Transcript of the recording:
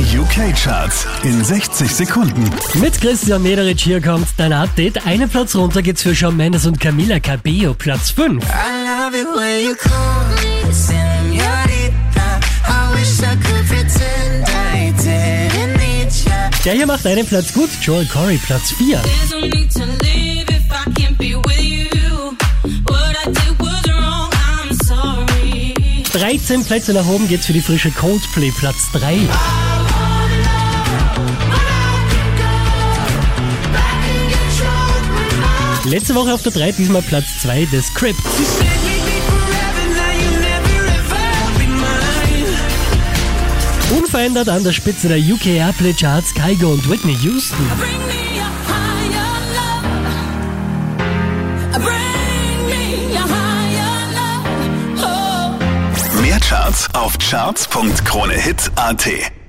Die UK-Charts in 60 Sekunden. Mit Christian Mederich hier kommt dein Update. Einen Platz runter geht's für Shawn Mendes und Camila Cabello, Platz 5. I love it when you call me señorita. I wish I could pretend I didn't need ya. Der hier macht einen Platz gut, Joel Corey, Platz 4. There's no need to leave if I can't be with you. What I did was wrong, I'm sorry. 13 Plätze nach oben geht's für die frische Coldplay, Platz 3. Letzte Woche auf der 3, diesmal Platz 2 des Script. Unverändert an der Spitze der UK Airplay Charts Kygo und Whitney Houston. Mehr Charts auf charts.kronehit.at.